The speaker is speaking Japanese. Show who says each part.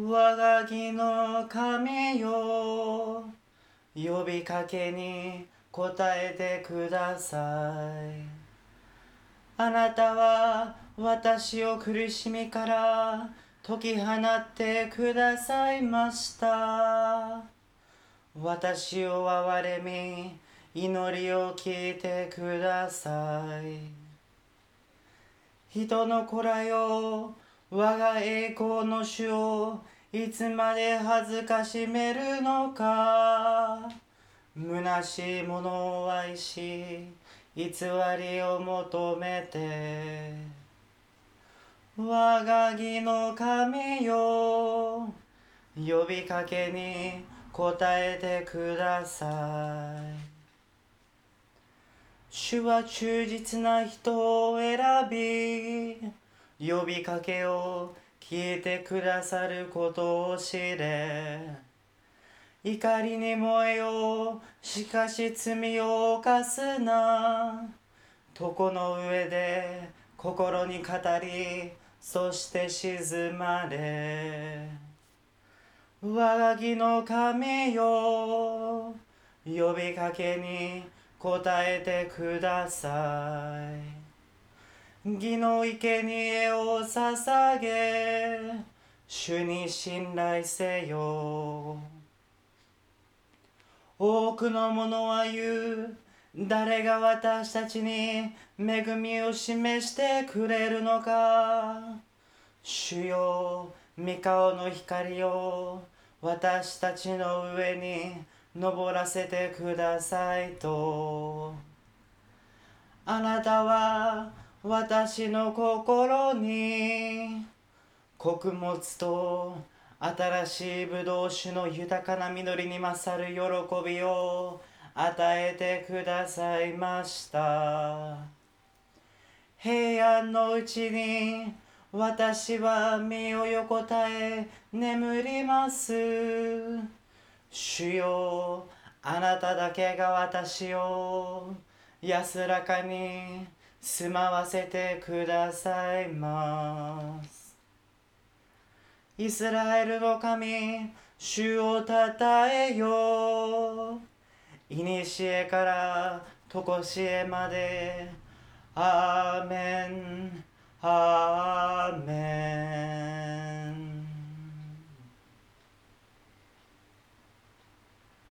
Speaker 1: 我が義の神よ。呼びかけに答えてください。あなたは私を苦しみから解き放ってくださいました。私を憐れみ祈りを聞いてください。人の子らよ我が栄光の主をいつまで恥ずかしめるのか。虚しいものを愛し偽りを求めて。我が義の神よ呼びかけに答えてください。主は忠実な人を選び呼びかけを聞いてくださることを知れ。怒りに燃えよう。しかし罪を犯すな。床の上で心に語りそして静まれ。我が義の神よ呼びかけに答えてください。義の生贄を捧げ主に信頼せよ。多くの者は言う。誰が私たちに恵みを示してくれるのか。主よ御顔の光を私たちの上に登らせてくださいと。あなたは私の心に穀物と新しいブドウ酒の豊かな実りに勝る喜びを与えてくださいました。平安のうちに私は身を横たえ眠ります。主よあなただけが私を安らかに住まわせてくださいます。イスラエルの神主をたたえよ。いにしえからとこしえまで。アーメンアーメン。